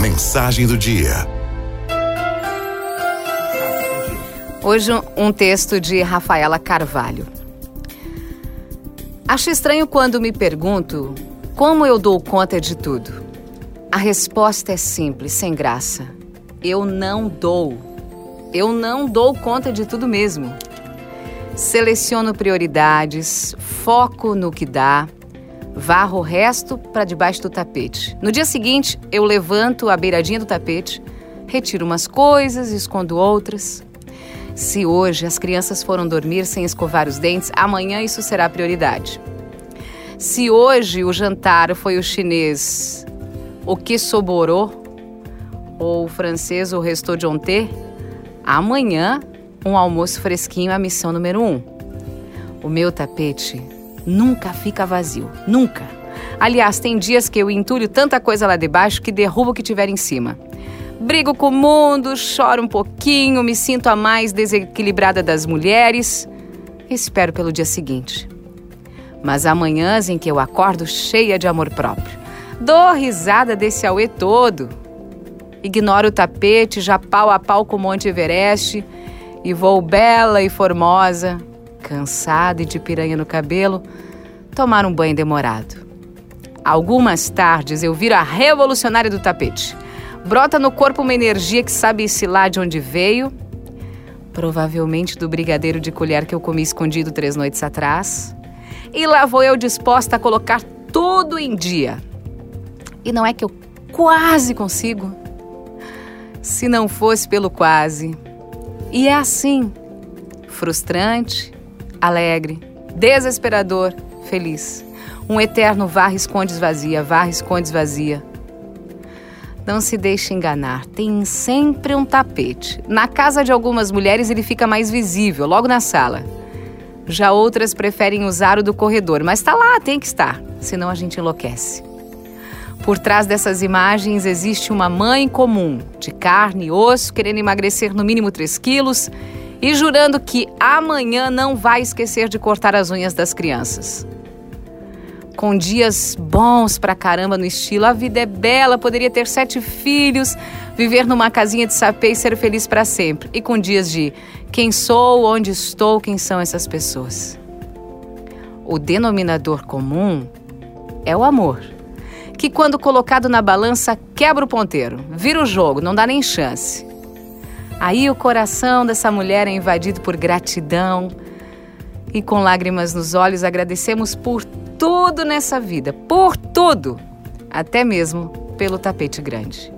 Mensagem do dia. Hoje um texto de Rafaela Carvalho. Acho estranho quando me pergunto como eu dou conta de tudo. A resposta é simples, sem graça. Eu não dou. Eu não dou conta de tudo mesmo. Seleciono prioridades, foco no que dá, varro o resto para debaixo do tapete. No dia seguinte, eu levanto a beiradinha do tapete, retiro umas coisas, escondo outras. Se hoje as crianças foram dormir sem escovar os dentes, amanhã isso será prioridade. Se hoje o jantar foi o chinês, o que soborou, ou o francês, o restou de ontem, amanhã um almoço fresquinho é a missão número um. O meu tapete nunca fica vazio. Nunca. Aliás, tem dias que eu entulho tanta coisa lá debaixo que derrubo o que tiver em cima. Brigo com o mundo, choro um pouquinho, me sinto a mais desequilibrada das mulheres. Espero pelo dia seguinte. Mas há manhãs em que eu acordo cheia de amor próprio. Dou risada desse auê todo. Ignoro o tapete, já pau a pau com o Monte Everest e vou bela e formosa, cansada e de piranha no cabelo, tomar um banho demorado. Algumas tardes eu viro a revolucionária do tapete. Brota no corpo uma energia que sabe se lá de onde veio, provavelmente do brigadeiro de colher que eu comi escondido três noites atrás. E lá vou eu disposta a colocar tudo em dia. E não é que eu quase consigo? Se não fosse pelo quase. E é assim, frustrante, alegre, desesperador, feliz. Um eterno varre, esconde, esvazia, varre, esconde, esvazia. Não se deixe enganar, tem sempre um tapete. Na casa de algumas mulheres ele fica mais visível, logo na sala. Já outras preferem usar o do corredor, mas está lá, tem que estar, senão a gente enlouquece. Por trás dessas imagens existe uma mãe comum, de carne e osso, querendo emagrecer no mínimo 3 quilos e jurando que amanhã não vai esquecer de cortar as unhas das crianças. Com dias bons pra caramba no estilo, a vida é bela, poderia ter sete filhos, viver numa casinha de sapê e ser feliz para sempre. E com dias de quem sou, onde estou, quem são essas pessoas. O denominador comum é o amor, que quando colocado na balança quebra o ponteiro, vira o jogo, não dá nem chance. Aí o coração dessa mulher é invadido por gratidão e com lágrimas nos olhos agradecemos por tudo nessa vida, por tudo, até mesmo pelo tapete grande.